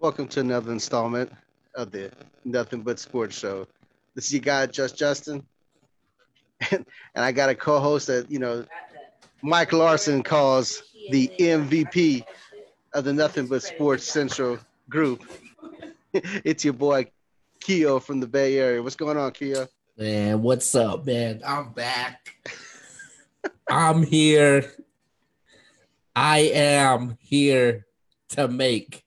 Welcome to another installment of the Nothing But Sports Show. This is your guy, Just Justin. and I got a co-host that, you know, Mike Larson calls the MVP of the Nothing But Sports Central group. it's your boy Keo from the Bay Area. What's going on, Keo? Man, what's up, man? I'm back. I'm here. I am here to make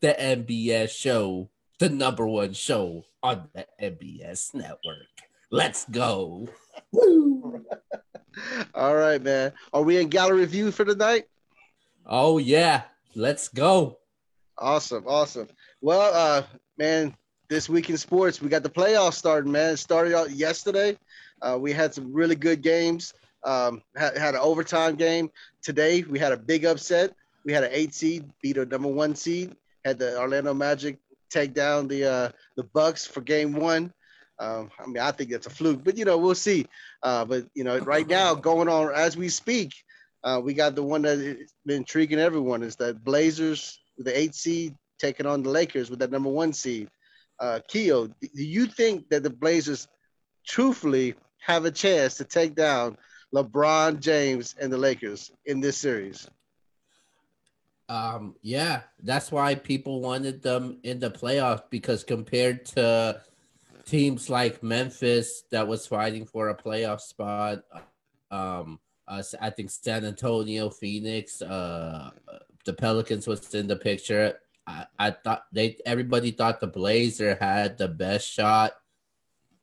the NBS show the number one show on the NBS network. Let's go. Woo. All right, man. Are we in gallery view for tonight? Oh yeah, let's go. Awesome, awesome. Well, uh, man, this week in sports, we got the playoffs starting, man. It started out yesterday. Uh, we had some really good games. Um, had, had an overtime game today. We had a big upset. We had an eight seed beat a number one seed. Had the Orlando Magic take down the uh, the Bucks for game one. Um, I mean, I think that's a fluke, but you know, we'll see. Uh, but you know, right now, going on as we speak, uh, we got the one that's been intriguing everyone is that Blazers the eight seed taking on the Lakers with that number one seed. Uh, Keo, do you think that the Blazers truthfully have a chance to take down LeBron James and the Lakers in this series? Um, yeah, that's why people wanted them in the playoffs because compared to teams like Memphis that was fighting for a playoff spot, um, uh, I think San Antonio, Phoenix, uh, the Pelicans was in the picture. I, I thought they everybody thought the Blazer had the best shot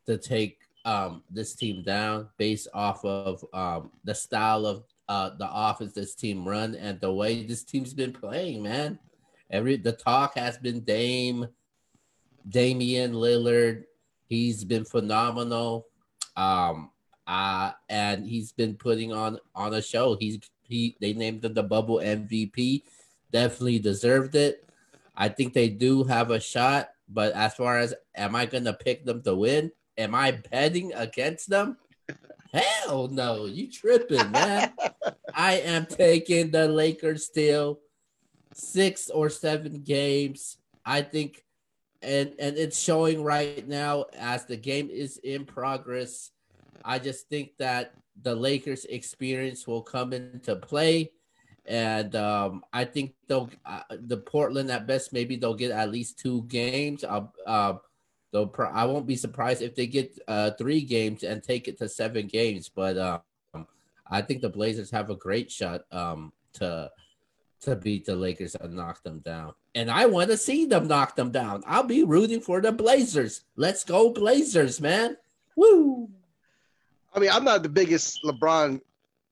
to take um, this team down based off of um, the style of uh, the offense this team run and the way this team's been playing, man. Every the talk has been Dame, Damian Lillard. He's been phenomenal. Um, uh, and he's been putting on on a show. He's he they named him the bubble MVP. Definitely deserved it. I think they do have a shot, but as far as am I gonna pick them to win? Am I betting against them? Hell no, you tripping, man. I am taking the Lakers still six or seven games. I think and and it's showing right now as the game is in progress. I just think that the Lakers experience will come into play. And um, I think they'll uh, the Portland at best maybe they'll get at least two games. Uh, uh, They'll I won't be surprised if they get uh, three games and take it to seven games. But um, I think the Blazers have a great shot um, to to beat the Lakers and knock them down. And I want to see them knock them down. I'll be rooting for the Blazers. Let's go Blazers, man! Woo! I mean, I'm not the biggest LeBron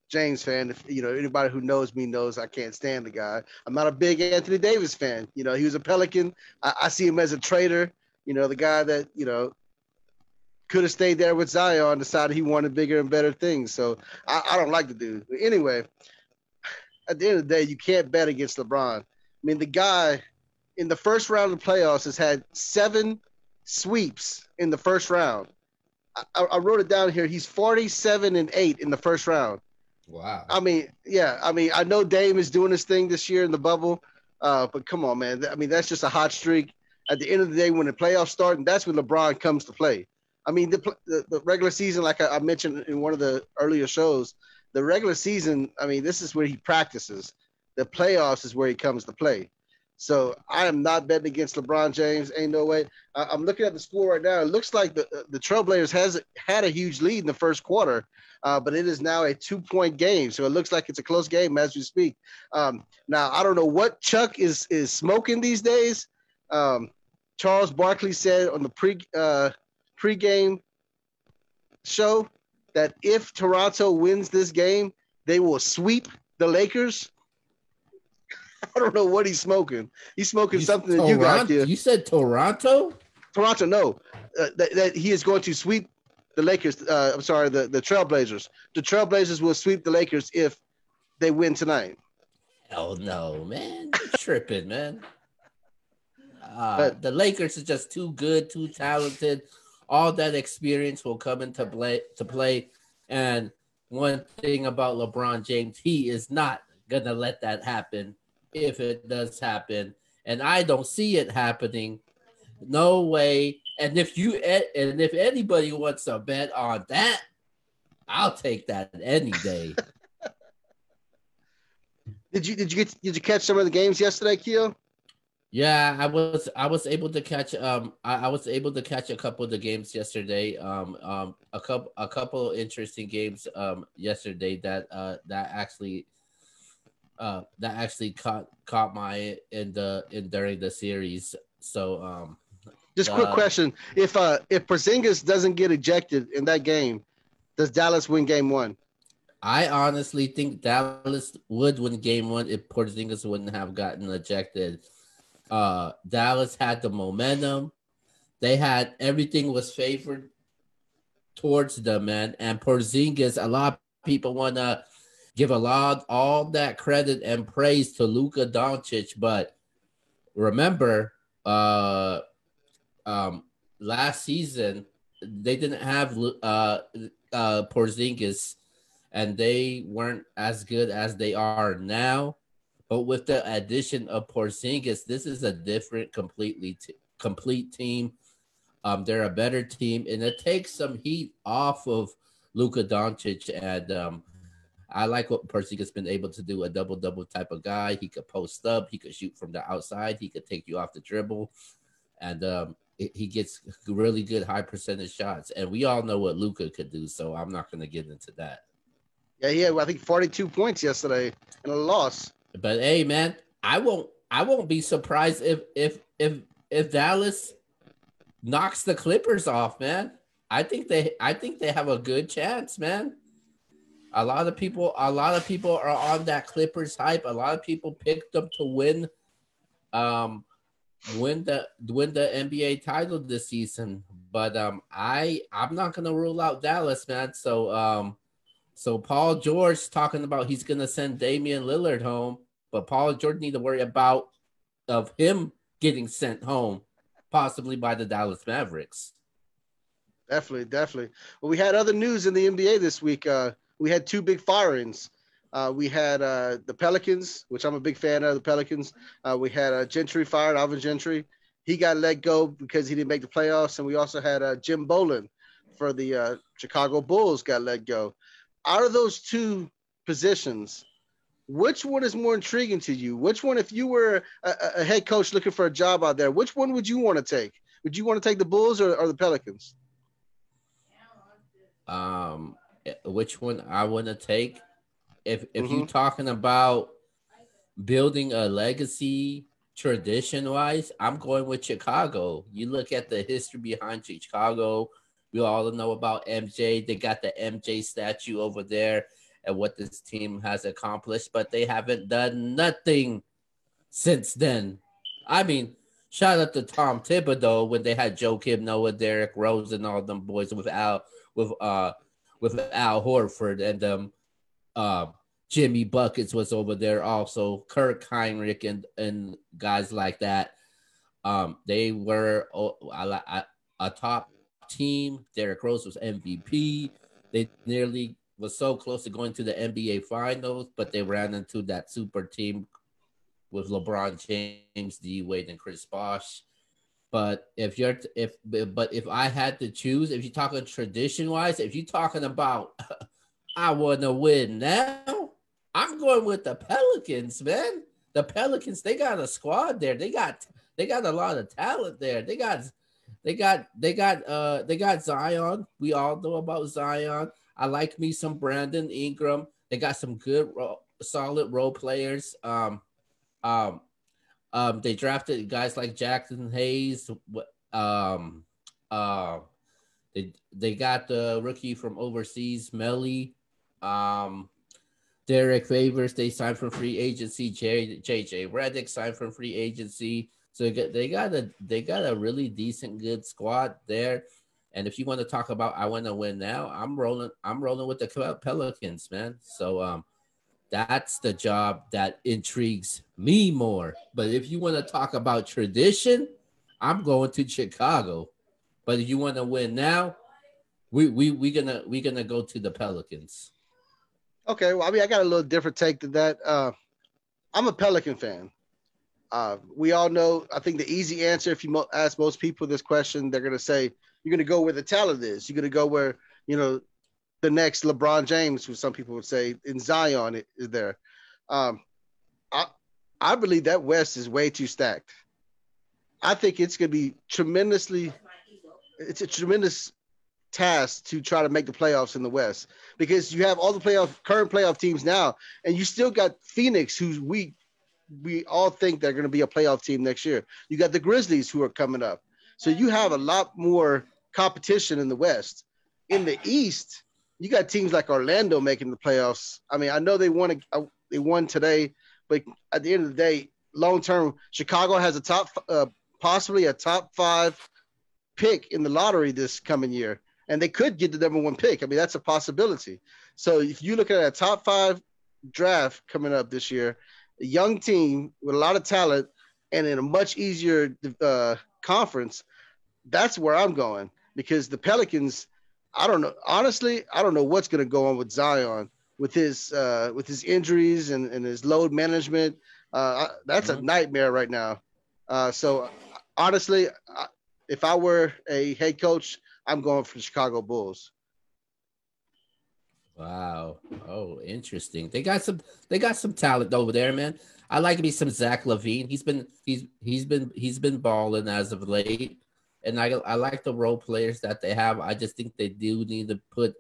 James fan. If you know anybody who knows me knows I can't stand the guy. I'm not a big Anthony Davis fan. You know, he was a Pelican. I, I see him as a traitor. You know, the guy that, you know, could have stayed there with Zion, decided he wanted bigger and better things. So I, I don't like the dude. But anyway, at the end of the day, you can't bet against LeBron. I mean, the guy in the first round of the playoffs has had seven sweeps in the first round. I, I wrote it down here. He's 47 and 8 in the first round. Wow. I mean, yeah. I mean, I know Dame is doing his thing this year in the bubble, uh, but come on, man. I mean, that's just a hot streak at the end of the day, when the playoffs start, and that's when LeBron comes to play. I mean, the, the, the regular season, like I, I, mentioned in one of the earlier shows, the regular season, I mean, this is where he practices. The playoffs is where he comes to play. So I am not betting against LeBron James. Ain't no way. I, am looking at the score right now. It looks like the the Trailblazers has had a huge lead in the first quarter, uh, but it is now a two point game. So it looks like it's a close game as we speak. Um, now I don't know what Chuck is is smoking these days. Um, Charles Barkley said on the pre uh, pregame show that if Toronto wins this game, they will sweep the Lakers. I don't know what he's smoking. He's smoking you, something Toronto, that you got here. You said Toronto? Toronto, no. Uh, that, that, he is going to sweep the Lakers. Uh, I'm sorry, the, the Trailblazers. The Trailblazers will sweep the Lakers if they win tonight. Hell no, man. You're tripping, man. Uh, but, the Lakers are just too good, too talented. All that experience will come into play. To play, and one thing about LeBron James, he is not gonna let that happen. If it does happen, and I don't see it happening. No way. And if you and if anybody wants to bet on that, I'll take that any day. did you did you get did you catch some of the games yesterday, Keo? Yeah, I was I was able to catch um I, I, was able to catch a couple of the games yesterday. Um um a couple a couple interesting games um yesterday that uh that actually uh that actually caught caught my in the in during the series. So um just quick uh, question: If uh if Porzingis doesn't get ejected in that game, does Dallas win Game One? I honestly think Dallas would win Game One if Porzingis wouldn't have gotten ejected. Uh, Dallas had the momentum; they had everything was favored towards them, man. And Porzingis, a lot of people want to give a lot all that credit and praise to Luka Doncic, but remember, uh um, last season they didn't have uh, uh, Porzingis, and they weren't as good as they are now. But with the addition of Porzingis, this is a different, completely t- complete team. Um, they're a better team, and it takes some heat off of Luka Doncic. And um, I like what Porzingis been able to do—a double-double type of guy. He could post up, he could shoot from the outside, he could take you off the dribble, and um, he gets really good high percentage shots, and we all know what Luka could do. So I'm not going to get into that. Yeah, yeah. I think 42 points yesterday in a loss. But hey, man, I won't. I won't be surprised if if if if Dallas knocks the Clippers off, man. I think they I think they have a good chance, man. A lot of people a lot of people are on that Clippers hype. A lot of people picked them to win um win the win the NBA title this season. But um, I I'm not gonna rule out Dallas, man. So um, so Paul George talking about he's gonna send Damian Lillard home, but Paul George need to worry about of him getting sent home, possibly by the Dallas Mavericks. Definitely, definitely. Well, we had other news in the NBA this week. Uh, we had two big firings. Uh, we had uh, the Pelicans, which I'm a big fan of the Pelicans. Uh, we had uh, Gentry fired, Alvin Gentry. He got let go because he didn't make the playoffs. And we also had uh, Jim Boylen for the Chicago Bulls got let go. Out of those two positions, which one is more intriguing to you? Which one, if you were a, a head coach looking for a job out there, which one would you want to take? Would you want to take the Bulls or, or the Pelicans? Um, which one I want to take? if if mm-hmm. you're talking about building a legacy tradition wise, I'm going with Chicago. You look at the history behind Chicago. We all know about MJ. They got the MJ statue over there and what this team has accomplished, but they haven't done nothing since then. I mean, shout out to Tom Thibodeau when they had Joakim, Noah, Derrick Rose, and all them boys with Al with uh with Al Horford and um uh, Jimmy Buckets was over there also, Kirk Hinrich and and guys like that. Um, they were oh, a, a top team. Derrick Rose was MVP. They nearly was so close to going to the NBA Finals, but they ran into that super team with LeBron James, D Wade, and Chris Bosh. But if you're if but if I had to choose, if you're talking tradition wise, if you're talking about I want to win now. I'm going with the Pelicans, man. The Pelicans, they got a squad there. They got they got a lot of talent there. They got they got they got uh they got Zion. We all know about Zion. I like me some Brandon Ingram. They got some good solid role players. Um um um they drafted guys like Jaxson Hayes. Um uh they they got the rookie from overseas, Melli. Um, Derrick Favors, they signed from free agency. J, JJ Redick signed from free agency. So they got, a they got a really decent good squad there. And if you want to talk about I want to win now, I'm rolling I'm rolling with the Pelicans, man. So um that's the job that intrigues me more. But if you want to talk about tradition, I'm going to Chicago. But if you want to win now, we we we gonna we gonna go to the Pelicans. Okay, well, I mean, I got a little different take to that. Uh, I'm a Pelican fan, Uh, we all know. I think the easy answer, if you mo- ask most people this question, they're going to say you're going to go where the talent is. You're going to go where you know the next LeBron James, who some people would say in Zion is there. Um, I I believe that West is way too stacked. I think it's going to be tremendously. It's a tremendous task to try to make the playoffs in the West because you have all the playoff current playoff teams now, and you still got Phoenix, who's we we all think they're going to be a playoff team next year. You got the Grizzlies who are coming up, so you have a lot more competition in the West. In the East, you got teams like Orlando making the playoffs. I mean, I know they won a, they won today, but at the end of the day, long term, Chicago has a top uh, possibly a top five pick in the lottery this coming year and they could get the number one pick. I mean, that's a possibility. So if you look at a top five draft coming up this year, a young team with a lot of talent and in a much easier uh, conference, that's where I'm going because the Pelicans. I don't know. Honestly, I don't know what's going to go on with Zion with his uh, with his injuries and, and his load management. Uh, that's mm-hmm. a nightmare right now. Uh, so honestly, if I were a head coach, I'm going for the Chicago Bulls. Wow. Oh, interesting. They got some they got some talent over there, man. I like me some Zach LaVine. He's been he's he's been he's been balling as of late. And I I like the role players that they have. I just think they do need to put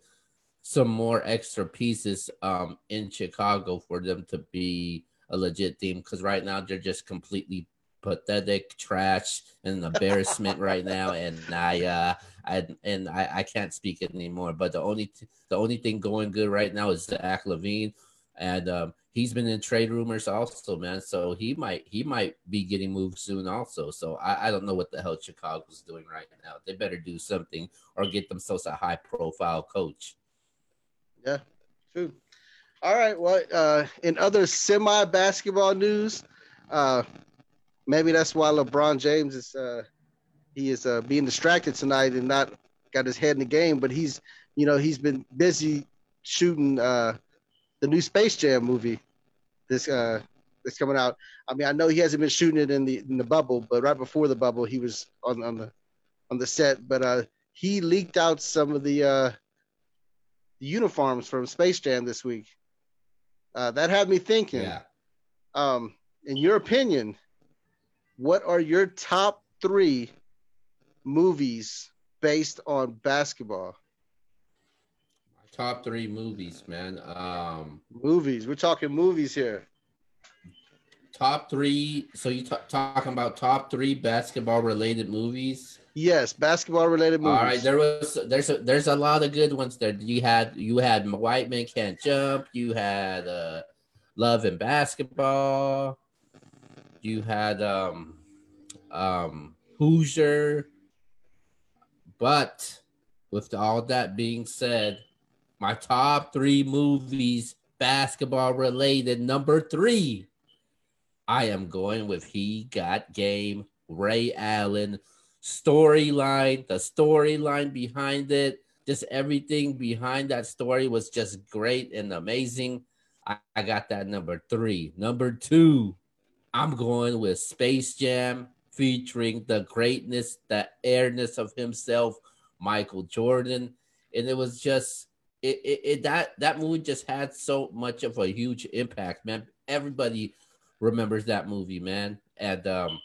some more extra pieces um in Chicago for them to be a legit team because right now they're just completely pathetic trash and embarrassment right now and i uh I and I, I can't speak it anymore. But the only t- the only thing going good right now is Zach LaVine and um, he's been in trade rumors also, man. So he might he might be getting moved soon also. So I, I don't know what the hell Chicago's doing right now. They better do something or get themselves a high profile coach. Yeah, true. All right. Well, uh, in other semi basketball news, uh, maybe that's why LeBron James is uh, he is uh, being distracted tonight and not got his head in the game. But he's, you know, he's been busy shooting uh, the new Space Jam movie. This uh, that's coming out. I mean, I know he hasn't been shooting it in the in the bubble, but right before the bubble, he was on on the on the set. But uh, he leaked out some of the uh, the uniforms from Space Jam this week. Uh, that had me thinking. Yeah. Um, in your opinion, what are your top three movies based on basketball? top three movies, man. Um, movies. We're talking movies here. Top three. So you t- talking about top three basketball related movies? Yes, basketball related movies. All right, there was there's a there's a lot of good ones there. You had you had White Men Can't Jump. You had uh, Love and Basketball. You had um um Hoosier. But with all that being said, my top three movies, basketball related, number three, I am going with He Got Game, Ray Allen. Storyline, the storyline behind it, just everything behind that story was just great and amazing. I, I got that number three. Number two, I'm going with Space Jam featuring the greatness, the airness of himself, Michael Jordan. And it was just it, it, it that that movie just had so much of a huge impact, man. Everybody remembers that movie, man. And um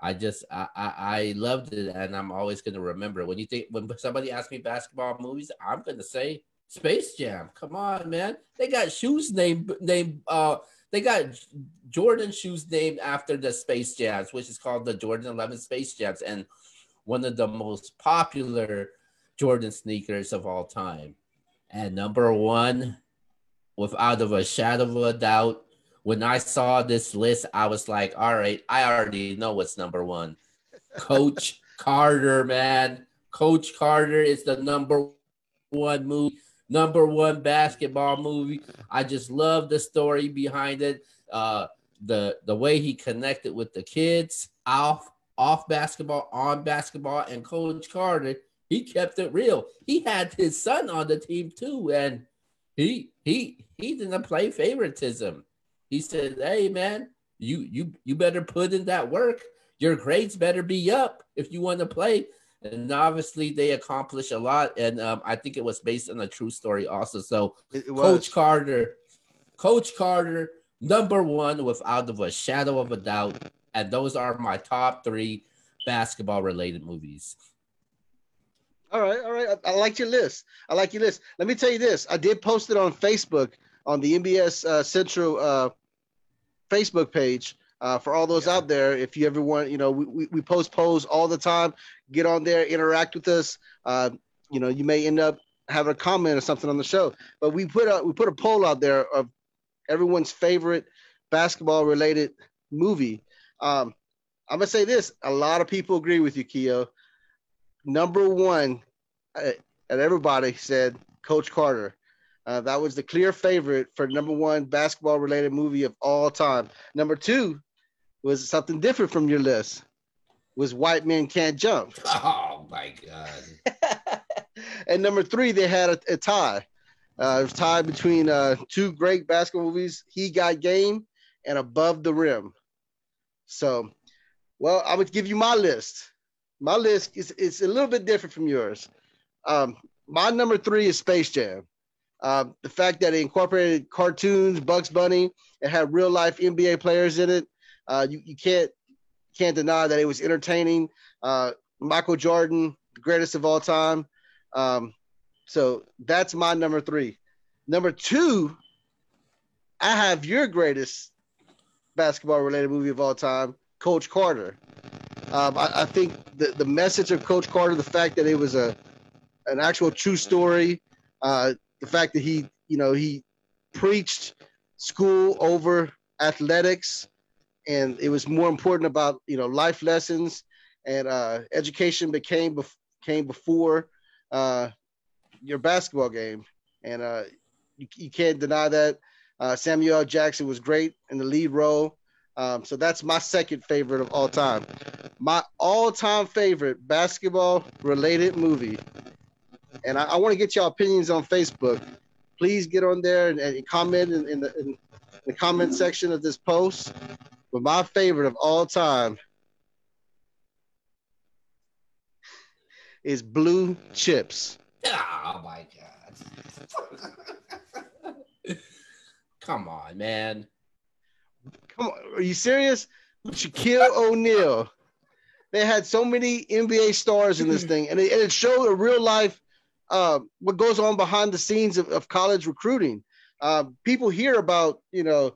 I just I, I, I loved it and I'm always gonna remember it. When you think when somebody asks me basketball movies, I'm gonna say Space Jam. Come on, man. They got shoes named named uh they got Jordan shoes named after the Space Jams, which is called the Jordan 11 Space Jams, and one of the most popular Jordan sneakers of all time. And number one, without of a shadow of a doubt, when I saw this list, I was like, all right, I already know what's number one. Coach Carter, man. Coach Carter is the number one movie number one basketball movie. I just love the story behind it. Uh, the the way he connected with the kids off off basketball, on basketball, and Coach Carter, he kept it real. He had his son on the team too, and he he he didn't play favoritism. He said, "Hey man, you you you better put in that work. Your grades better be up if you want to play. And obviously, they accomplished a lot, and um, I think it was based on a true story also. So, Coach Carter, Coach Carter, number one without a shadow of a doubt, and those are my top three basketball related movies. All right, all right. I, I, like your list. I like your list. Let me tell you this. I did post it on Facebook on the NBS uh, Central uh, Facebook page uh, for all those yeah. out there. If you ever want, you know, we, we, we, post polls all the time. Get on there, interact with us. Uh, you know, you may end up having a comment or something on the show. But we put a we put a poll out there of everyone's favorite basketball related movie. Um, I'm gonna say this: a lot of people agree with you, Keo. Number one, uh, and everybody said Coach Carter. Uh, that was the clear favorite for number one basketball related movie of all time. Number two was something different from your list. Was White Men Can't Jump. Oh my god. and number three, they had a, a tie. Uh, it was tied between uh, two great basketball movies, He Got Game and Above the Rim. So, well, I would give you my list. My list is, is a little bit different from yours. Um, my number three is Space Jam. Uh, the fact that it incorporated cartoons, Bugs Bunny, it had real life NBA players in it. Uh, you, you can't can't deny that it was entertaining. Uh, Michael Jordan, the greatest of all time. Um, so that's my number three. Number two, I have your greatest basketball related movie of all time, Coach Carter. Um, I, I, think the, the message of Coach Carter, the fact that it was a an actual true story, uh, the fact that he, you know, he preached school over athletics, and it was more important about you know life lessons and uh, education became bef- came before uh, your basketball game, and uh, you, you can't deny that. Uh, Samuel Jackson was great in the lead role. Um, so that's my second favorite of all time. My all-time favorite basketball-related movie and I, I want to get your opinions on Facebook. Please get on there and, and comment in, in, the, in, the, comment section of this post. But my favorite of all time is Blue Chips. Oh my god! Come on, man. Come on, are you serious? Shaquille O'Neal. They had so many NBA stars in this thing, and it, and it showed a real life uh, what goes on behind the scenes of, of college recruiting. Uh, people hear about you know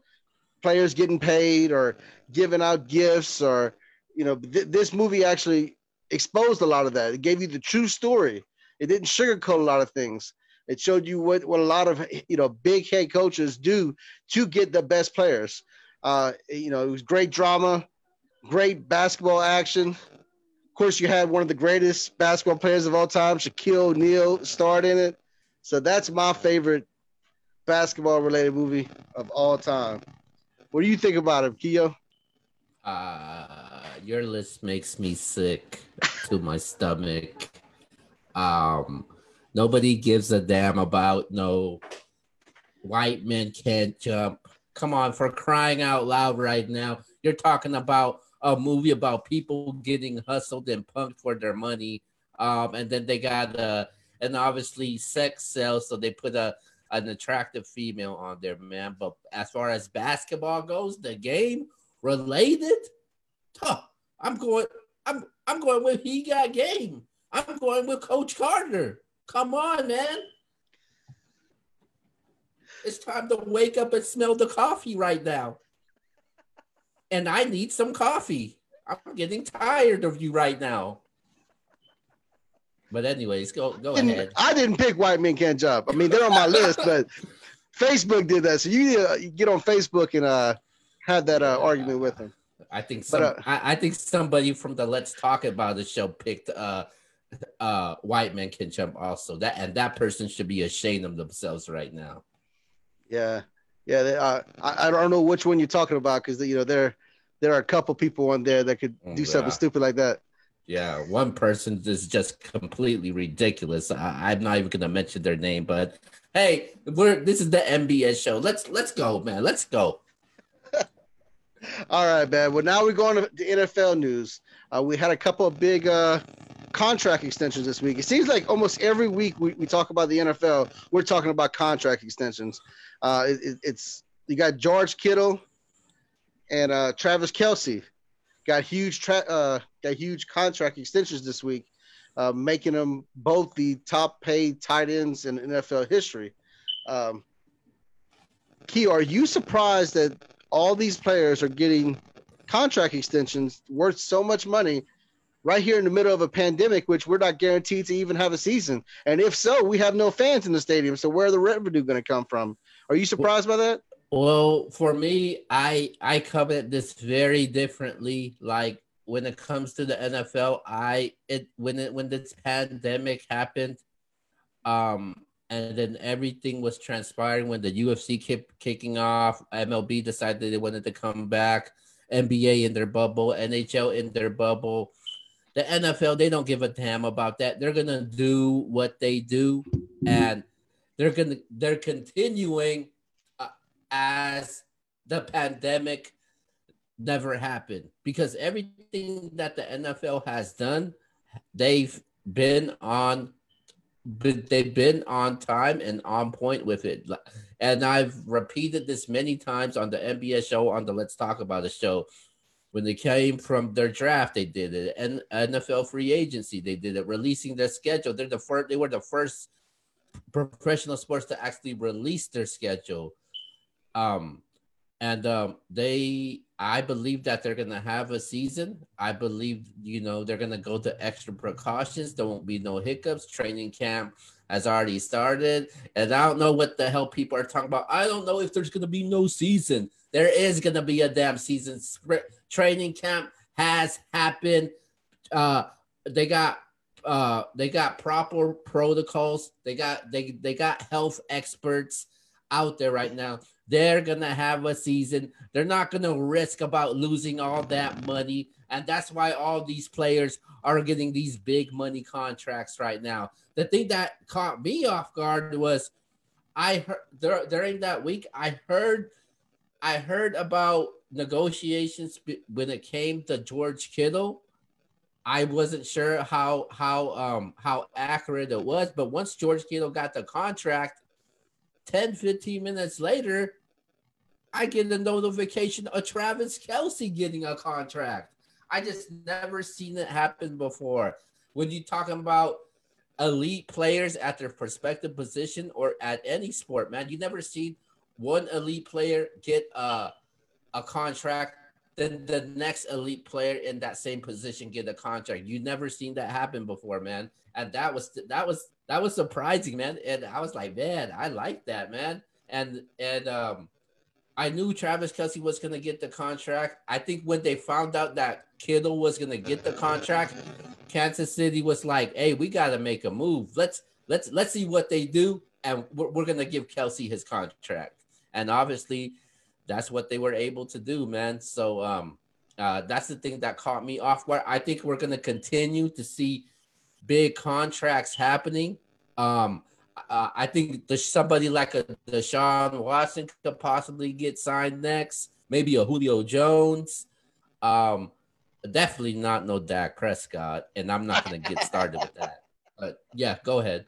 players getting paid or giving out gifts or you know th- this movie actually exposed a lot of that. It gave you the true story. It didn't sugarcoat a lot of things. It showed you what, what a lot of you know big head coaches do to get the best players. Uh, you know, it was great drama, great basketball action. Of course, you had one of the greatest basketball players of all time, Shaquille O'Neal, starred in it. So that's my favorite basketball related movie of all time. What do you think about it, Keo? Uh, your list makes me sick to my stomach. Um, nobody gives a damn about no white men can't jump. Come on, for crying out loud right now. You're talking about a movie about people getting hustled and punked for their money. Um, and then they got uh, and obviously sex sells, so they put a an attractive female on there, man. But as far as basketball goes, the game related, huh, I'm going. I'm I'm going with he got game. I'm going with Coach Carter. Come on, man. It's time to wake up and smell the coffee right now and I need some coffee. I'm getting tired of you right now. But anyways, go go ahead. I didn't pick White Men Can't Jump. I mean, they're on my list, but Facebook did that. So you need to get on Facebook and uh, have that uh, argument with them. I think some, but, uh, I, I, think somebody from the Let's Talk About the show picked uh, uh, White Men Can Jump also. That and that person should be ashamed of themselves right now. Yeah, yeah. They, uh, I I don't know which one you're talking about because you know they're there are a couple people on there that could do yeah. something stupid like that. Yeah, one person is just completely ridiculous. I, am not even gonna mention their name, but hey, we're this is the NBS show. Let's let's go, man. Let's go. All right, man. Well, now we're going to the NFL news. Uh, we had a couple of big uh, contract extensions this week. It seems like almost every week we, we talk about the NFL, we're talking about contract extensions. Uh, it, it's you got George Kittle and uh, Travis Kelce got huge tra- got huge contract extensions this week, uh, making them both the top paid tight ends in NFL history. Um, Key, are you surprised that all these players are getting contract extensions worth so much money right here in the middle of a pandemic, which we're not guaranteed to even have a season? And if so, we have no fans in the stadium. So where are the revenue going to come from? Are you surprised by that? Well, for me, I I come at this very differently. Like when it comes to the NFL, I it when it when this pandemic happened, um, and then everything was transpiring when the UFC kept kicking off. MLB decided they wanted to come back. NBA in their bubble, NHL in their bubble. The NFL, they don't give a damn about that. They're gonna do what they do, and they're gonna they're continuing as the pandemic never happened because everything that the NFL has done, they've been on they've been on time and on point with it. And I've repeated this many times on the NBS show, on the Let's Talk About It show. When they came from their draft, they did it. And NFL free agency, they did it. Releasing their schedule, they're the first. They were the first professional sports to actually release their schedule. Um, and um, they, I believe that they're gonna have a season. I believe you know they're gonna go to extra precautions. There won't be no hiccups. Training camp has already started, and I don't know what the hell people are talking about. I don't know if there's gonna be no season. There is gonna be a damn season. Training camp has happened. Uh, they got uh they got proper protocols they got they they got health experts out there right now they're to have a season. They're not to risk about losing all that money. And that's why all these players are getting these big money contracts right now. The thing that caught me off guard was I heard during that week, I heard I heard about negotiations when it came to George Kittle. I wasn't sure how how um how accurate it was, but once George Kittle got the contract, 10 15 minutes later, I get a notification of Travis Kelce getting a contract. I just never seen it happen before. When you talking about elite players at their prospective position or at any sport, man, you never seen one elite player get a a contract, then the next elite player in that same position get a contract. You never seen that happen before, man. And that was that was that was surprising, man. And I was like, man, I like that, man. And and um I knew Travis Kelce was to get the contract. I think when they found out that Kittle was to get the contract, Kansas City was like, "Hey, we got to make a move. Let's let's let's see what they do, and we're, we're to give Kelce his contract." And obviously, that's what they were able to do, man. So um, uh, that's the thing that caught me off guard. I think we're going to continue to see big contracts happening. Um, uh, I think the, somebody like a Deshaun Watson could possibly get signed next. Maybe a Julio Jones. Um, definitely not no Dak Prescott, and I'm not going to get started with that. But yeah, go ahead.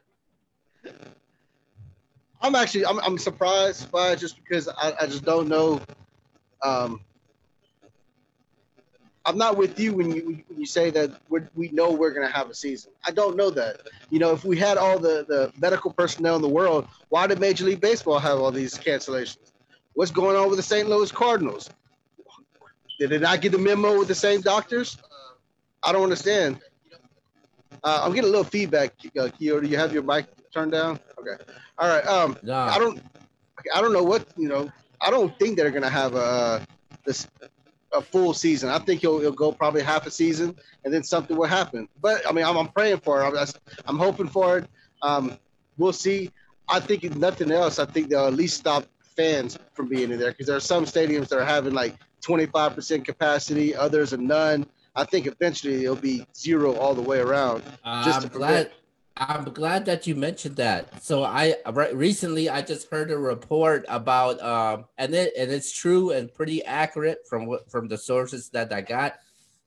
I'm actually I'm, I'm surprised by it just because I, I just don't know um, I'm not with you when you when you say that we know we're going to have a season. I don't know that. You know, if we had all the the medical personnel in the world, why did Major League Baseball have all these cancellations? What's going on with the St. Louis Cardinals? Did they not get the memo with the same doctors? I don't understand. Uh, I'm getting a little feedback, uh. Do you have your mic turned down? Okay. All right. Um, nah. I don't. I don't know what you know. I don't think they're gonna have a this a full season. I think he'll, he'll go probably half a season, and then something will happen. But I mean, I'm, I'm praying for it. I'm, I'm hoping for it. Um, we'll see. I think if nothing else, I think they'll at least stop fans from being in there because there are some stadiums that are having like 25% capacity, others are none. I think eventually it'll be zero all the way around. Uh, I'm glad. I'm glad that you mentioned that. So I recently I just heard a report about um and it and it's true and pretty accurate from what from the sources that I got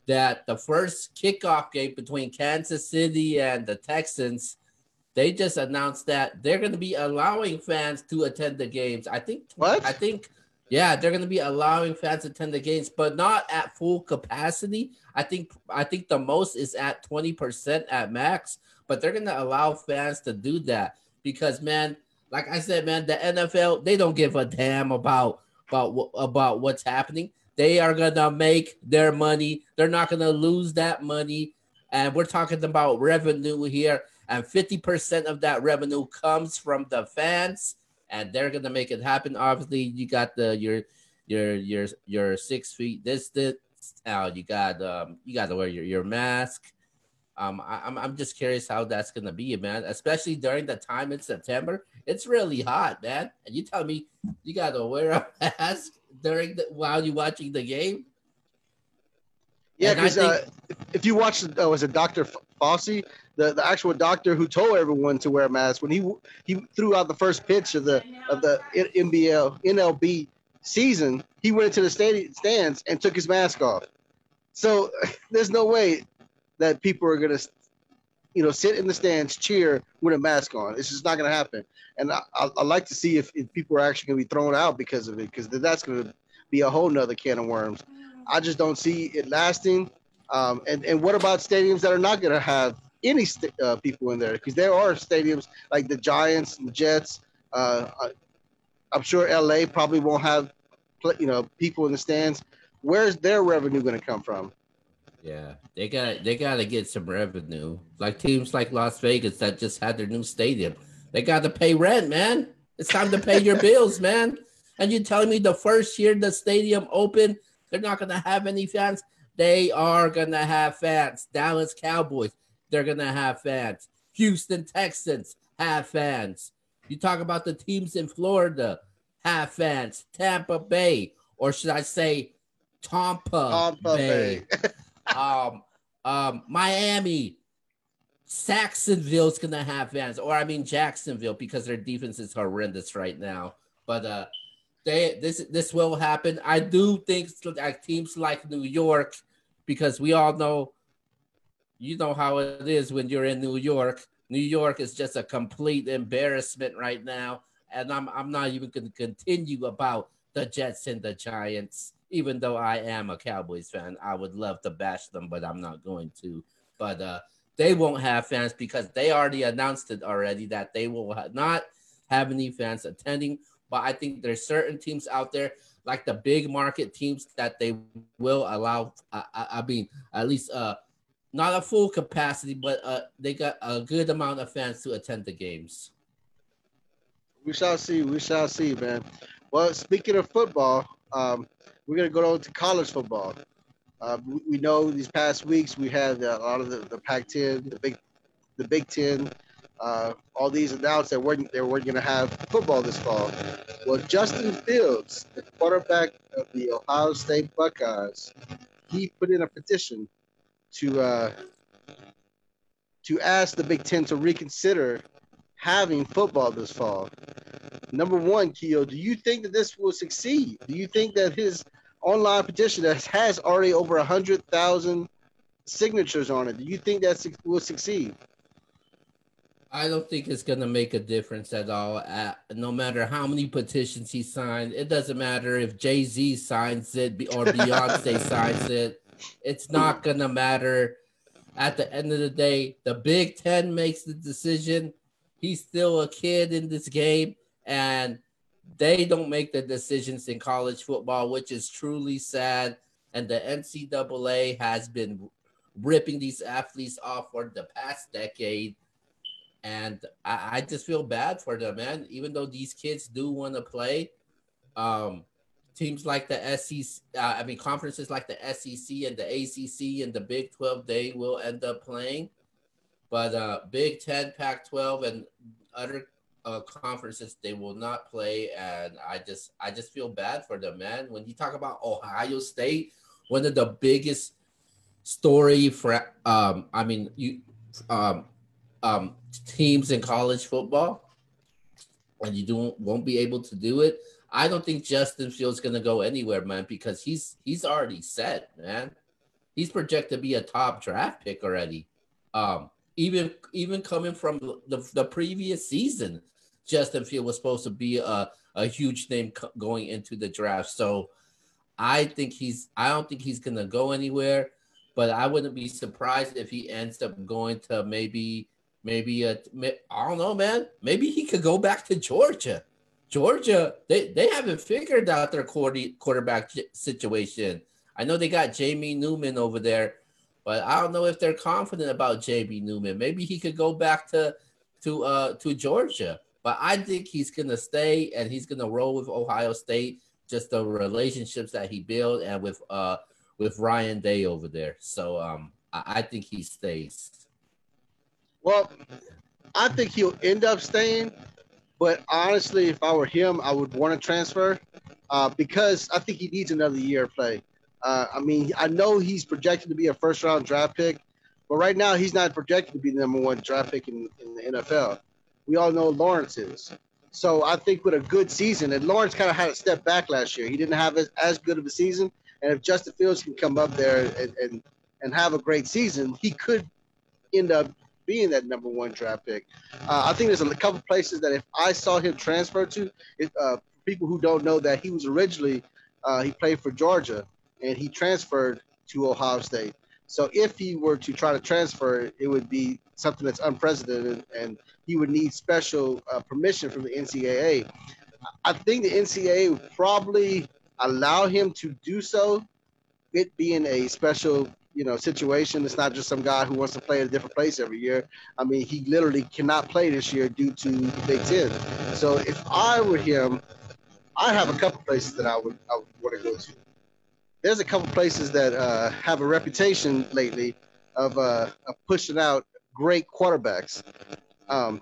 that the first kickoff game between Kansas City and the Texans they just announced that they're going to be allowing fans to attend the games. I think what? I think yeah, they're going to be allowing fans to attend the games, but not at full capacity. I think I think the most is at 20% at max, but they're to allow fans to do that because man, like I said, man, the NFL, they don't give a damn about about about what's happening. They are to make their money. They're not to lose that money. And we're talking about revenue here, and 50% of that revenue comes from the fans and they're gonna make it happen. Obviously, you got the your your your your six feet distance. Uh, you got um you got to wear your, your mask. Um, I, am I'm, I'm just curious how that's gonna be, man. Especially during the time in September, it's really hot, man. And you tell me you got to wear a mask during the while you're watching the game. Yeah, because uh, if you watch, uh, was it Doctor Fauci? the, the actual doctor who told everyone to wear a mask when he he threw out the first pitch of the of the NBL NLB season, he went into the stadium stands and took his mask off. So there's no way that people are gonna, you know, sit in the stands cheer with a mask on. It's just not gonna happen. And I, I, I like to see if, if people are actually gonna be thrown out because of it, because that's gonna be a whole nother can of worms. I just don't see it lasting. Um, and and what about stadiums that are not gonna have any st- uh, people in there because there are stadiums like the Giants and the Jets. Uh, I'm sure LA probably won't have, you know, people in the stands. Where's their revenue going to come from? Yeah, they got they got to get some revenue. Like teams like Las Vegas that just had their new stadium, they got to pay rent, man. It's time to pay your bills, man. And you telling me the first year the stadium opened, they're not going to have any fans? They are going to have fans. Dallas Cowboys they're going to have fans. Houston Texans have fans. You talk about the teams in Florida have fans. Tampa Bay, or should I say Tampa, Tampa Bay. Bay. um, um, Miami, Saxonville's gonna have fans, or I mean Jacksonville, because their defense is horrendous right now. But uh, they this this will happen. I do think like teams like New York, because we all know you know how it is when you're in New York. New York is just a complete embarrassment right now. And I'm, I'm not even to continue about the Jets and the Giants, even though I am a Cowboys fan. I would love to bash them, but I'm not going to. But uh, they won't have fans because they already announced it already that they will not have any fans attending. But I think there's certain teams out there, like the big market teams, that they will allow. I, I, I mean, at least uh, not a full capacity, but uh, they got a good amount of fans to attend the games. We shall see. We shall see, man. Well, speaking of football, um, we're gonna go on to college football. Uh, we, we, know these past weeks we had a lot of the, the Pac-10, the Big, the Big Ten, uh, all these announced that weren't they weren't gonna have football this fall. Well, Justin Fields, the quarterback of the Ohio State Buckeyes, he put in a petition to uh, to ask the Big Ten to reconsider having football this fall. Number one, Keo, do you think that this will succeed? Do you think that his online petition that has already over a hundred thousand signatures on it, do you think that will succeed? I don't think it's going to make a difference at all. At, no matter how many petitions he signed, it doesn't matter if Jay Z signs it or Beyonce signs it. It's not gonna matter. At the end of the day, the Big Ten makes the decision. He's still a kid in this game, and they don't make the decisions in college football, which is truly sad. And the NCAA has been ripping these athletes off for the past decade. And I, I just feel bad for them, man. Even though these kids do want to play, um, teams like the SEC, uh, I mean, conferences like the SEC and the ACC and the Big 12, they will end up playing. But uh, Big 10, Pac 12, and other uh, conferences, they will not play. And I just, I just feel bad for them, man. When you talk about Ohio State, one of the biggest story for, um, I mean, you, um, um, teams in college football, and you don't won't be able to do it. I don't think Justin Fields going to go anywhere, man, because he's he's already set, man. He's projected to be a top draft pick already. Um, even even coming from the, the previous season, Justin Field was supposed to be a, a huge name going into the draft. So I think he's I don't think he's gonna go anywhere, but I wouldn't be surprised if he ends up going to maybe maybe a I don't know, man. Maybe he could go back to Georgia. Georgia, they, they haven't figured out their quarterback situation. I know they got Jamie Newman over there, but I don't know if they're confident about Jamie Newman. Maybe he could go back to to uh to Georgia. But I think he's gonna stay and he's gonna roll with Ohio State. Just the relationships that he built and with uh with Ryan Day over there. So um I, I think he stays. Well, I think he'll end up staying but honestly, if I were him, I would want to transfer uh, because I think he needs another year of play. Uh, I mean, I know he's projected to be a first round draft pick, but right now he's not projected to be the number one draft pick in, in the NFL. We all know Lawrence is. So I think with a good season, and Lawrence kind of had a step back last year. He didn't have as, as good of a season. And if Justin Fields can come up there and, and, and have a great season, he could end up being that number one draft pick. Uh, I think there's a couple places that if I saw him transfer to, if, uh, people who don't know that he was originally uh, he played for Georgia and he transferred to Ohio State. So if he were to try to transfer, it would be something that's unprecedented, and he would need special uh, permission from the NCAA. I think the NCAA would probably allow him to do so, it being a special you know situation. It's not just some guy who wants to play at a different place every year. I mean, he literally cannot play this year due to the Big Ten. So if I were him, I have a couple places that I would I would want to go to. There's a couple places that uh, have a reputation lately of, uh, of pushing out great quarterbacks. Um,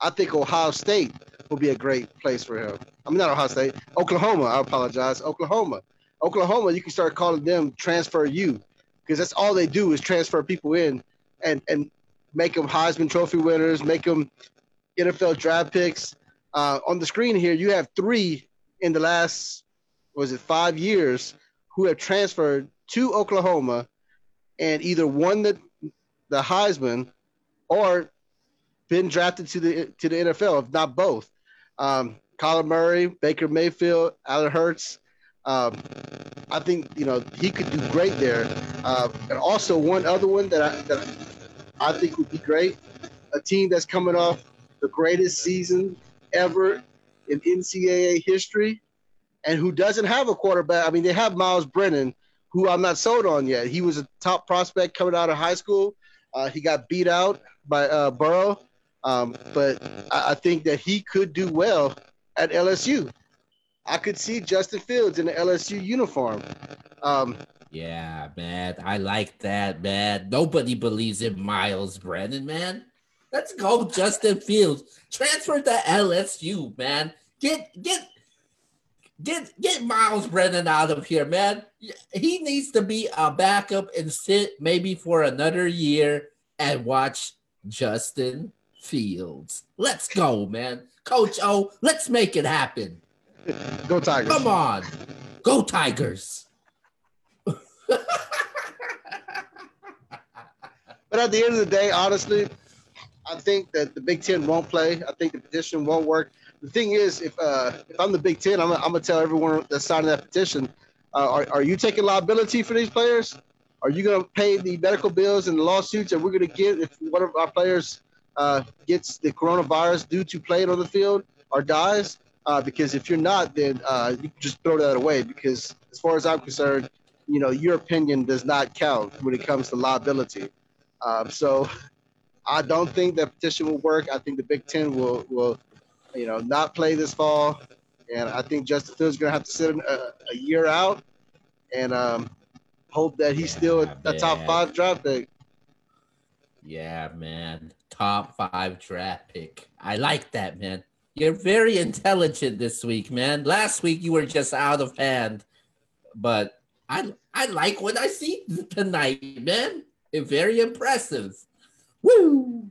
I think Ohio State will be a great place for him. I mean, not Ohio State, Oklahoma. I apologize, Oklahoma. Oklahoma, you can start calling them transfer you because that's all they do is transfer people in and and make them Heisman Trophy winners, make them NFL draft picks. Uh, on the screen here, you have three in the last was it five years who have transferred to Oklahoma and either won the the Heisman or been drafted to the to the NFL, if not both. Um, Kyler Murray, Baker Mayfield, Jalen Hurts, um, I think you know he could do great there. Uh, and also one other one that I that I think would be great, a team that's coming off the greatest season ever in NCAA history, and who doesn't have a quarterback. I mean, they have Myles Brennan, who I'm not sold on yet. He was a top prospect coming out of high school. Uh, he got beat out by uh, Burrow, um, but I, I think that he could do well at LSU. I could see Justin Fields in the LSU uniform. Um, yeah, man, I like that, man. Nobody believes in Myles Brennan, man. Let's go, Justin Fields. Transfer to LSU, man. Get get get get Myles Brennan out of here, man. He needs to be a backup and sit maybe for another year and watch Justin Fields. Let's go, man. Coach O, let's make it happen. Go Tigers. Come on. Go Tigers. but at the end of the day, honestly, I think that the Big Ten won't play. I think the petition won't work. The thing is, if uh, if I'm the Big Ten, I'm, I'm gonna tell everyone that's signing that petition: uh, are, are you taking liability for these players? Are you gonna pay the medical bills and the lawsuits that we're gonna get if one of our players uh, gets the coronavirus due to playing on the field or dies? Uh, because if you're not, then uh, you just throw that away. Because as far as I'm concerned, you know, your opinion does not count when it comes to liability. Um, so I don't think that petition will work. I think the Big Ten will, will you know, not play this fall. And I think Justin Fields is going to have to sit a, a year out and um, hope that he's still a, a top five draft pick. Yeah, man. Top five draft pick. I like that, man. You're very intelligent this week, man. Last week you were just out of hand, but I I like what I see tonight, man. It's very impressive. Woo!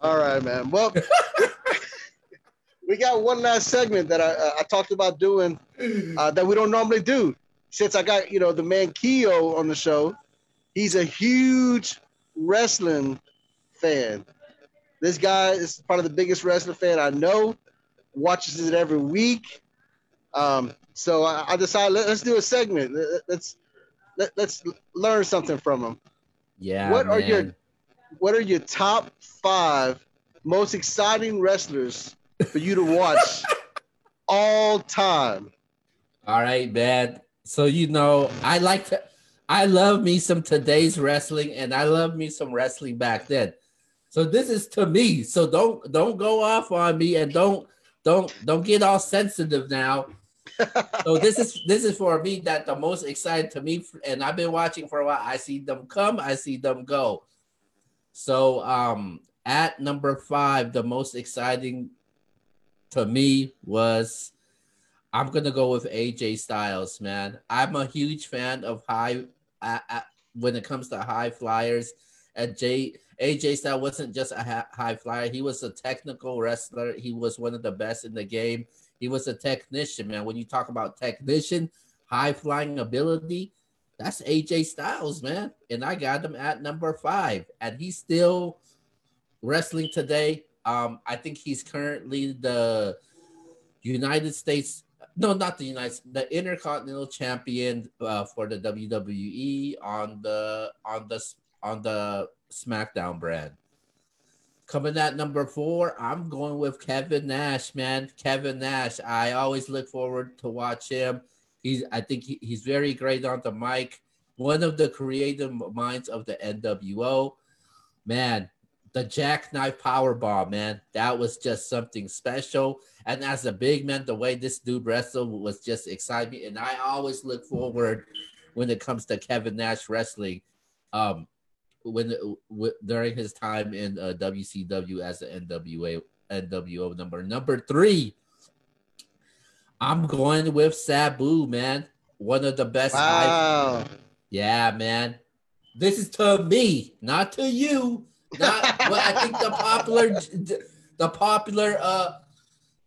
All right, man. Well, we got one last segment that I, I talked about doing uh, that we don't normally do. Since I got you know the man Keo on the show, he's a huge wrestling fan. This guy is probably the biggest wrestling fan I know. Watches it every week. Um, so I, I decided let, us do a segment. Let's let, let's learn something from him. Yeah. What man. are your What are your top five most exciting wrestlers for you to watch all time? All right, man. So you know, I like to I love me some today's wrestling and I love me some wrestling back then. So this is to me. So don't don't go off on me and don't don't don't get all sensitive now. so this is this is for me that the most exciting to me and I've been watching for a while. I see them come, I see them go. So um at number 5 the most exciting to me was I'm gonna go with AJ Styles, man. I'm a huge fan of high when it comes to high flyers. And J AJ Styles wasn't just a high flyer; he was a technical wrestler. He was one of the best in the game. He was a technician, man. When you talk about technician, high flying ability, that's AJ Styles, man. And I got him at number five, and he's still wrestling today. Um, I think he's currently the United States no, not the United, the Intercontinental Champion uh, for the WWE on the on the on the SmackDown brand. Coming at number four, I'm going with Kevin Nash, man. Kevin Nash. I always look forward to watch him. He's, I think he, he's very great on the mic. One of the creative minds of the NWO. Man, the jackknife power bomb, man. That was just something special. And as a big man, the way this dude wrestled was just exciting. And I always look forward when it comes to Kevin Nash wrestling. Um, when w- during his time in uh, WCW as an NWA NWO number number three, I'm going with Sabu, man. One of the best. Wow. I've... Yeah, man. This is to me, not to you. Not I think the popular, the popular, uh,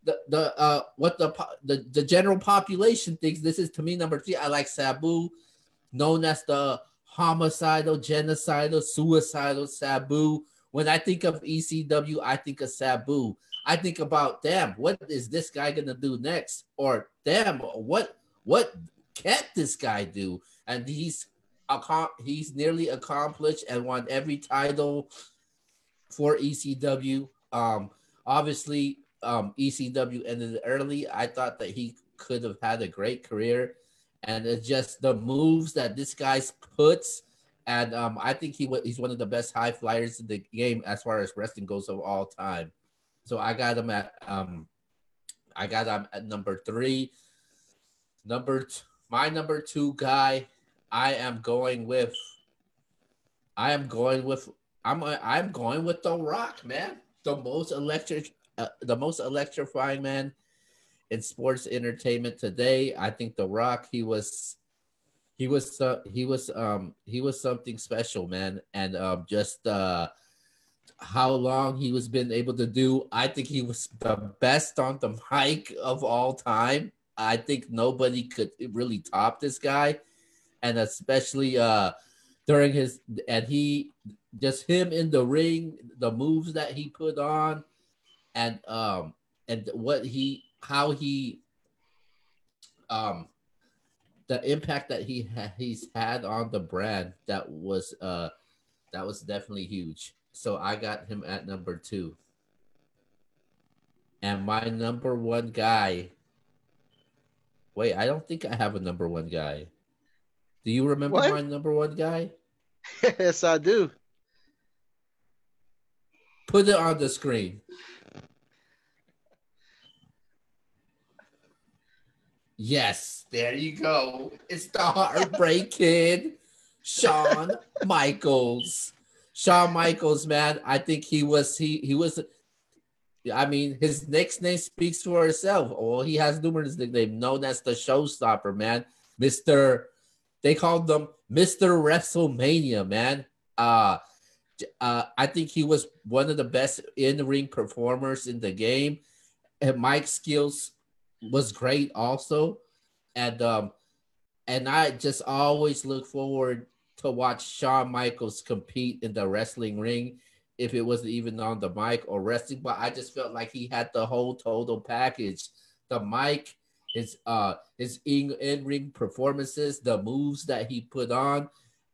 the the uh, what the the the general population thinks. This is to me number three. I like Sabu, known as the homicidal, genocidal, suicidal Sabu. When I think of ECW, I think of Sabu. I think about damn, what is this guy gonna do next? Or damn, what what can't this guy do? And he's he's nearly accomplished and won every title for ECW. Um, obviously, um, ECW ended early. I thought that he could have had a great career, and it's just the moves that this guy puts. And um, I think he he's one of the best high flyers in the game as far as wrestling goes of all time. So I got him at um, I got him at number three. Number t- my number two guy, I am going with. I am going with I'm a, I'm going with The Rock, man. The most electric, uh, the most electrifying man in sports entertainment today. I think The Rock. He was, he was, uh, he was, um, he was something special, man. And um, just uh, how long he was been able to do. I think he was the best on the mic of all time. I think nobody could really top this guy, and especially uh during his and he just him in the ring, the moves that he put on, and um and what he how he um the impact that he ha- he's had on the brand that was uh that was definitely huge. So I got him at number two. And my number one guy. Wait, I don't think I have a number one guy. Do you remember what? my number one guy? yes, I do. Put it on the screen. Yes, there you go. It's the Heartbreak Kid, Shawn Michaels. Shawn Michaels, man, I think he was he he was. I mean, his next name speaks for itself. Well, he has numerous nicknames, known as the Showstopper, man. Mister, they called them Mister WrestleMania, man. Uh Uh, I think he was one of the best in ring performers in the game. And Mike's skills was great also. And um, and I just always look forward to watch Shawn Michaels compete in the wrestling ring, if it wasn't even on the mic or wrestling. But I just felt like he had the whole total package: the mic, his uh his in in ring performances, the moves that he put on,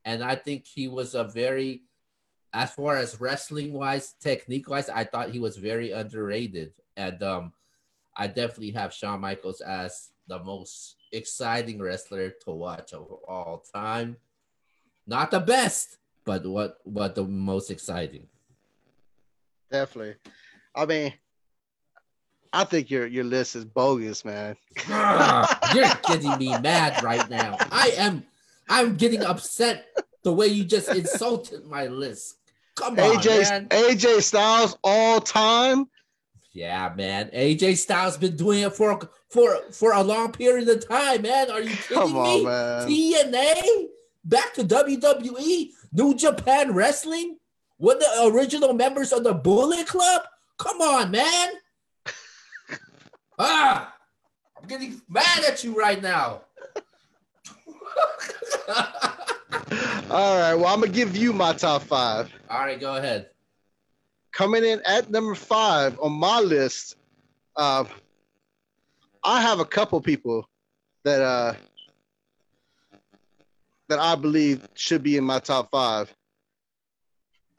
and I think he was a very, as far as wrestling wise, technique wise, I thought he was very underrated, and um, I definitely have Shawn Michaels as the most exciting wrestler to watch of all time. Not the best, but what what the most exciting. Definitely. I mean, I think your your list is bogus, man. You're getting me mad right now. I am I'm getting upset the way you just insulted my list. Come on, AJ man. AJ Styles all time. Yeah, man. AJ Styles been doing it for for for a long period of time, man. Are you kidding Come on, me? man. TNA back to WWE, New Japan Wrestling, with the original members of the Bullet Club. Come on, man. ah, I'm getting mad at you right now. All right. Well, I'm gonna give you my top five. All right, go ahead. Coming in at number five on my list, uh, I have a couple people that uh, that I believe should be in my top five.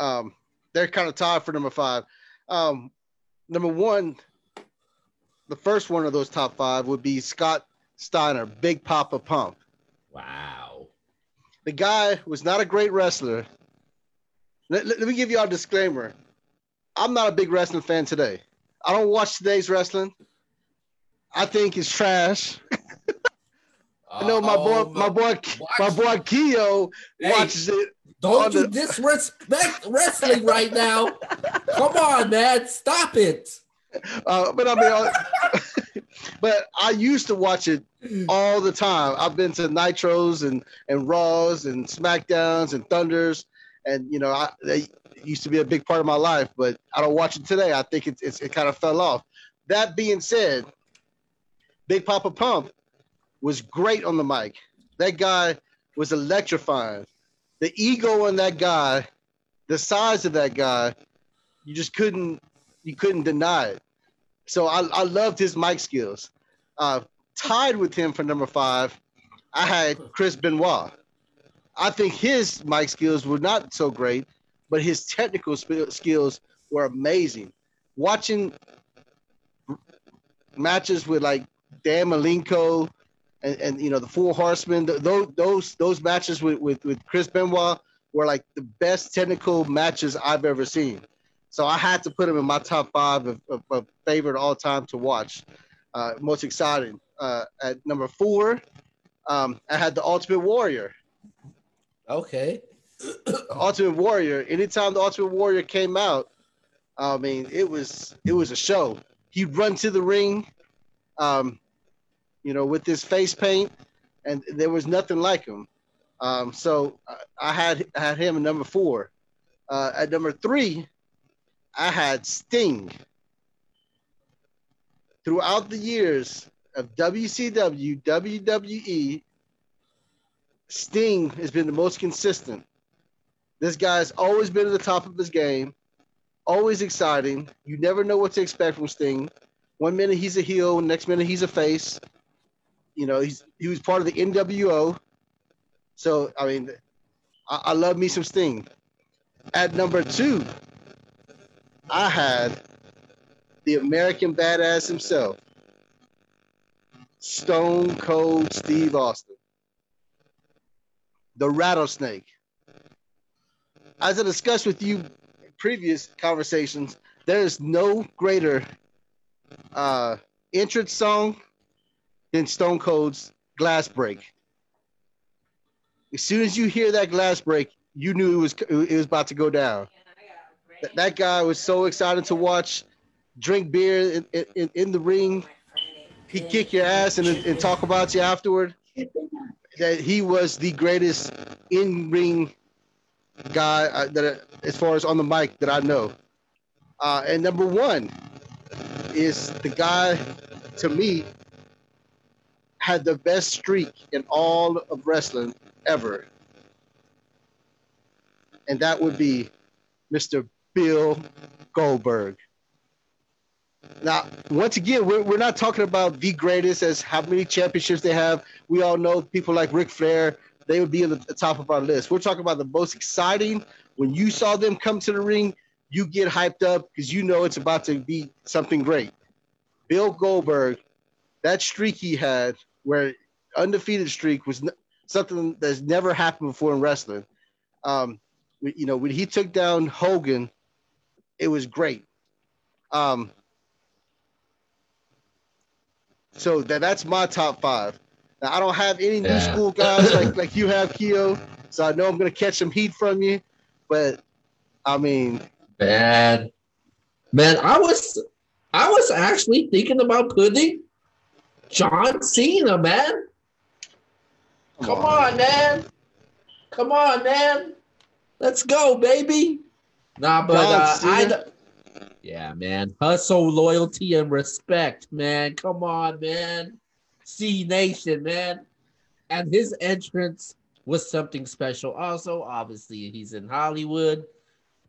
Um, they're kind of tied for number five. Um, number one, the first one of those top five would be Scott Steiner, Big Papa Pump. Wow. The guy was not a great wrestler. Let, let- let me give you a disclaimer. I'm not a big wrestling fan today. I don't watch today's wrestling. I think it's trash. I know my boy, Uh-oh, my boy, my boy Keo Hey. watches it. Don't you the- disrespect wrestling right now? Come on, man. Stop it. Uh, but I mean, uh, but I used to watch it all the time. I've been to Nitros and and Raws and Smackdowns and Thunders, and you know, I, they used to be a big part of my life. But I don't watch it today. I think it, it's it kind of fell off. That being said, Big Papa Pump was great on the mic. That guy was electrifying. The ego on that guy, the size of that guy, you just couldn't you couldn't deny it. So I, I loved his mic skills. Uh, tied with him for number five, I had Chris Benoit. I think his mic skills were not so great, but his technical sp- skills were amazing. Watching matches with like Dean Malenko and, and you know the Four Horsemen, th- those those those matches with, with with Chris Benoit were like the best technical matches I've ever seen. So I had to put him in my top five of, of, of favorite all time to watch. Uh, most exciting. Uh, at number four, um, I had the Ultimate Warrior. Okay. Ultimate Warrior. Anytime the Ultimate Warrior came out, I mean, it was it was a show. He'd run to the ring, um, you know, with his face paint, and there was nothing like him. Um, so I- had I had him at number four. Uh, at number three, I had Sting. Throughout the years of WCW, WWE, Sting has been the most consistent. This guy's always been at the top of his game, always exciting. You never know what to expect from Sting. One minute he's a heel, next minute he's a face. You know, he's he was part of the NWO. So I mean, I, I love me some Sting. At number two, I had the American badass himself, Stone Cold Steve Austin, the rattlesnake. As I discussed with you in previous conversations, there is no greater uh, entrance song than Stone Cold's Glass Break. As soon as you hear that glass break, you knew it was it was about to go down. That, that guy was so excited to watch. Drink beer in, in, in the ring. He kick your ass and, and talk about you afterward. That he was the greatest in ring guy uh, that, as far as on the mic, that I know. Uh, and number one is the guy, to me, had the best streak in all of wrestling ever. And that would be Mr. Bill Goldberg. Now, once again, we're, we're not talking about the greatest as how many championships they have. We all know people like Ric Flair, they would be at the top of our list. We're talking about the most exciting. When you saw them come to the ring, you get hyped up because you know it's about to be something great. Bill Goldberg, that streak he had, where undefeated streak was something that's never happened before in wrestling. Um, you know, when he took down Hogan, it was great. Um, so that that's my top five. Now, I don't have any yeah. new school guys like like you have, Keo. So I know I'm gonna catch some heat from you, but I mean, bad man. I was I was actually thinking about putting John Cena, man. Come on, man. Come on, man. Let's go, baby. Nah, but uh, I. Yeah, man. Hustle, loyalty, and respect, man. Come on, man. Cenation, man. And his entrance was something special. Also, obviously, he's in Hollywood.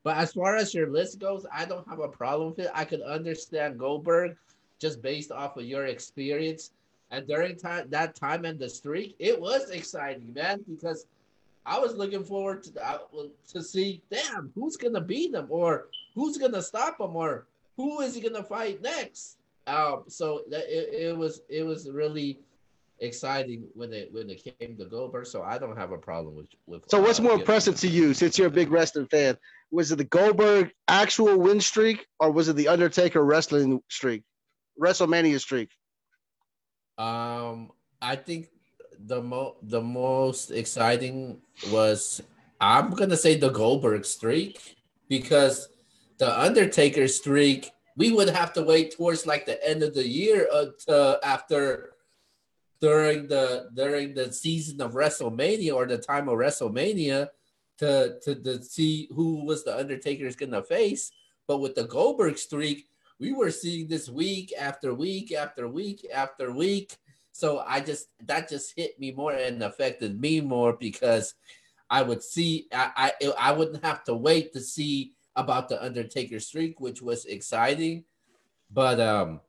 But as far as your list goes, I don't have a problem with it. I could understand Goldberg just based off of your experience. And during time that time and the streak, it was exciting, man, because I was looking forward to to see, damn, who's gonna beat him, or who's gonna stop him, or who is he gonna fight next? Um, so that it, it was it was really exciting when it when it came to Goldberg. So I don't have a problem with with. So what's more impressive to you, since you're a big wrestling fan? Was it the Goldberg actual win streak, or was it the Undertaker wrestling streak, WrestleMania streak? Um, I think the mo the most exciting was I'm gonna say the Goldberg streak because the Undertaker streak we would have to wait towards like the end of the year uh, to, after during the during the season of WrestleMania or the time of WrestleMania to to, to see who was the Undertaker's gonna face. But with the Goldberg streak, we were seeing this week after week after week after week so I just that just hit me more and affected me more because I would see I I, I wouldn't have to wait to see about the Undertaker streak, which was exciting. But um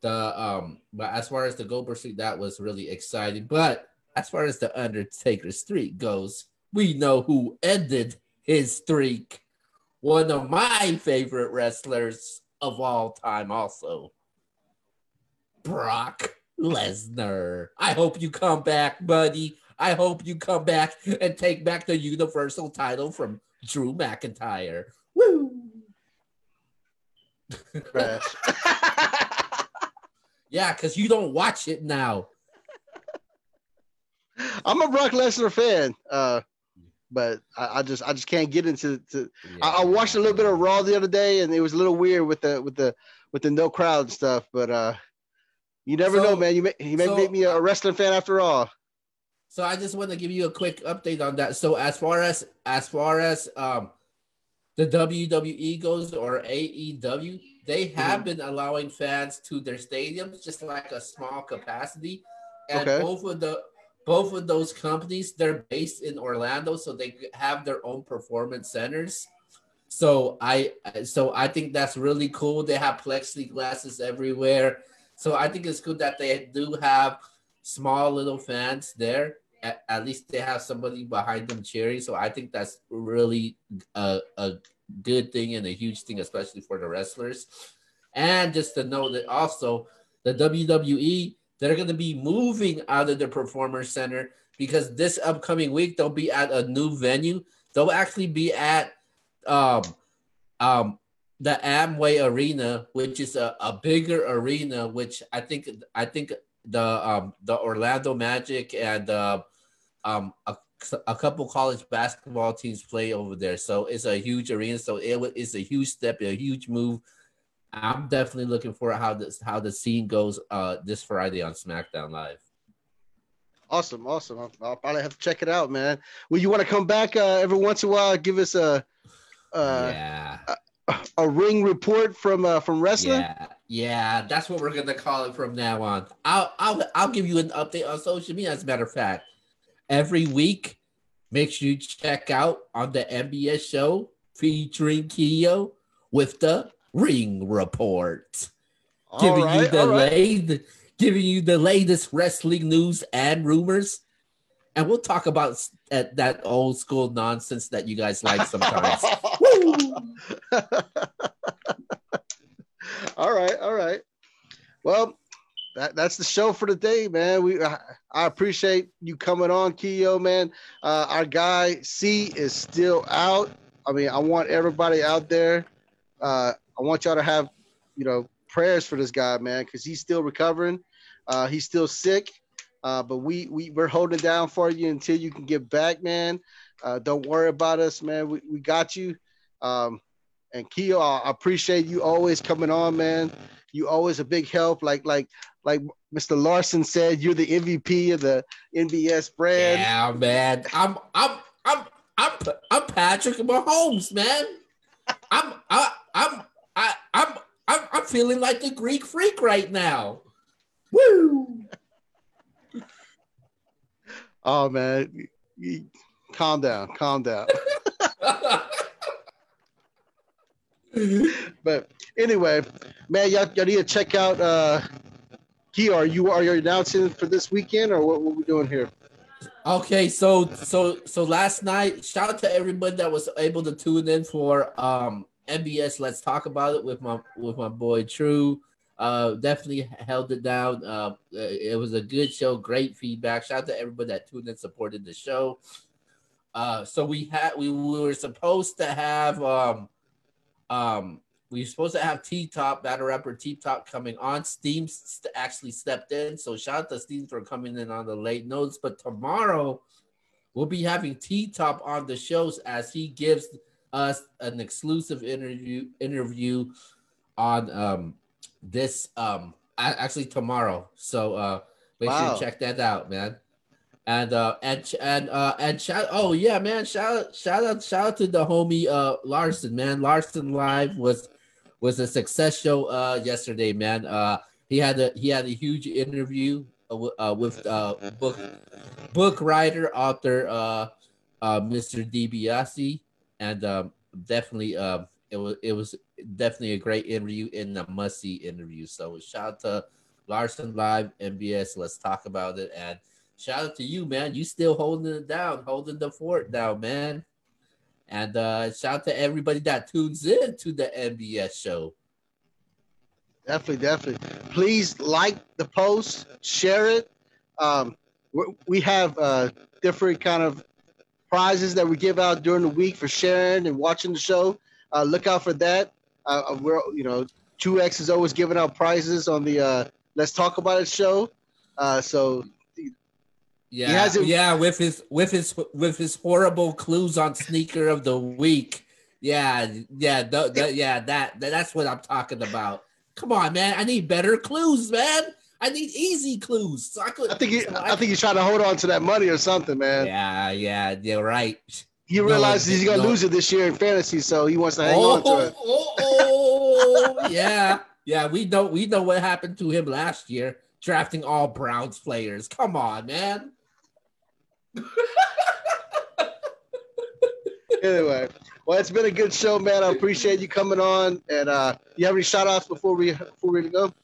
the um but as far as the Goldberg streak, that was really exciting. But as far as the Undertaker streak goes, we know who ended his streak. One of my favorite wrestlers of all time, also. Brock Lesnar. I hope you come back, buddy. I hope you come back and take back the Universal title from Drew McIntyre. Woo! Crash. yeah, because you don't watch it now. I'm a Brock Lesnar fan, uh, but I, I, just I just can't get into. To, yeah. I, I, watched a little bit of Raw the other day, and it was a little weird with the with the with the no crowd stuff. But uh, you never so, know, man. You may he may so, make me a wrestling fan after all. So I just want to give you a quick update on that. So as far as as far as um the WWE goes or AEW, they have mm-hmm. been allowing fans to their stadiums just like a small capacity. And okay. both of the both of those companies, they're based in Orlando, so they have their own performance centers. So I so I think that's really cool. They have plexiglasses everywhere. So I think it's good that they do have small little fans there. At, at least they have somebody behind them cheering. So I think that's really a, a good thing and a huge thing, especially for the wrestlers. And just to know that also the WWE, they're going to be moving out of the Performance Center because this upcoming week they'll be at a new venue. They'll actually be at um, um, the Amway Arena, which is a, a bigger arena, which I think I think the um, the Orlando Magic and uh, um, a, a couple college basketball teams play over there. So it's a huge arena. So it it is a huge step, a huge move. I'm definitely looking for how this how the scene goes uh, this Friday on SmackDown Live. Awesome, awesome. I'll, I'll, probably have to check it out, man. Well, you want to come back uh, every once in a while, give us a uh, yeah. A, ring report from uh, from wrestling? Yeah, yeah, that's what we're gonna call it from now on. I'll I'll I'll give you an update on social media. As a matter of fact, every week, make sure you check out on the NBS show featuring Keo with the ring report, all giving right, you the right giving you the latest wrestling news and rumors. And we'll talk about that, that old school nonsense that you guys like sometimes. all right, all right. Well, that, that's the show for today, man. We I, I appreciate you coming on, Keo, man. Uh, our guy C is still out. I mean, I want everybody out there. Uh, I want y'all to have, you know, prayers for this guy, man, because he's still recovering. Uh, he's still sick, uh, but we we we're holding down for you until you can get back, man. Uh, don't worry about us, man. We, we got you. Um, and Keo, I appreciate you always coming on, man. You always a big help. Like like like Mr. Larson said, you're the MVP of the NBS brand. Yeah, man. I'm I'm I'm I'm I'm Patrick Mahomes, man. I'm I, I'm I, I'm I'm I'm feeling like the Greek freak right now. Woo! Oh man, calm down, calm down. but anyway, man, y'all, y'all need to check out uh Key, are you are you announcing for this weekend or what, what we doing here? Okay, so so so last night, shout out to everybody that was able to tune in for um NBS Let's Talk About It with my with my boy True. Uh, definitely held it down. Uh, it was a good show, great feedback. Shout out to everybody that tuned in, supported the show. Uh, so we had we, we were supposed to have um um we were supposed to have T Top battle rapper T Top coming on. Steam st- actually stepped in, so shout out to Steam for coming in on the late notes. But tomorrow we'll be having T Top on the shows as he gives us an exclusive interview interview on um this um actually tomorrow. So uh make wow. sure you check that out, man. And uh and and uh and shout oh yeah man shout out shout out shout out to the homie uh Larson man Larson live was was a success show uh yesterday man uh he had a he had a huge interview uh, uh with uh book book writer author uh uh Mr. DiBiase and um definitely um it was it was definitely a great interview in a must see interview. So shout out to Larson Live NBS. Let's talk about it. And shout out to you, man. You still holding it down, holding the fort down, man. And uh, shout out to everybody that tunes in to the NBS show. Definitely, definitely. Please like the post, share it. Um, we have uh, different kind of prizes that we give out during the week for sharing and watching the show. Uh, look out for that. Uh, uh we're you know, Two X is always giving out prizes on the uh, Let's Talk About It show. Uh, so yeah, yeah, with his with his with his horrible clues on sneaker of the week. Yeah, yeah, th- th- yeah, that, that that's what I'm talking about. Come on, man, I need better clues, man. I need easy clues. So I could. I think he, so I, I, think he's trying to hold on to that money or something, man. Yeah, yeah, you're right. He realizes no, he's gonna no. lose it this year in fantasy, so he wants to hang oh, on to it. Oh, oh, oh yeah, yeah. We know we know what happened to him last year, drafting all Browns players. Come on, man. anyway, well, it's been a good show, man. I appreciate you coming on. And uh, you have any shout outs before we before we go?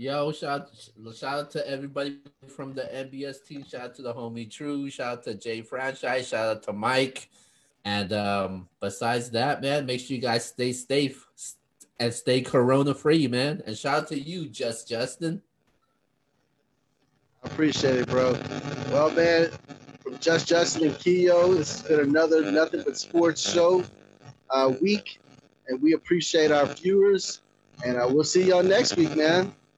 Yo, shout shout out to everybody from the NBS team. Shout out to the homie True. Shout out to Jay Franchise. Shout out to Mike. And um, besides that, man, make sure you guys stay safe and stay corona free, man. And shout out to you, Just Justin. I appreciate it, bro. Well, man, from Just Justin and Keo, this has been another Nothing But Sports show uh, week. And we appreciate our viewers. And uh, we'll see y'all next week, man.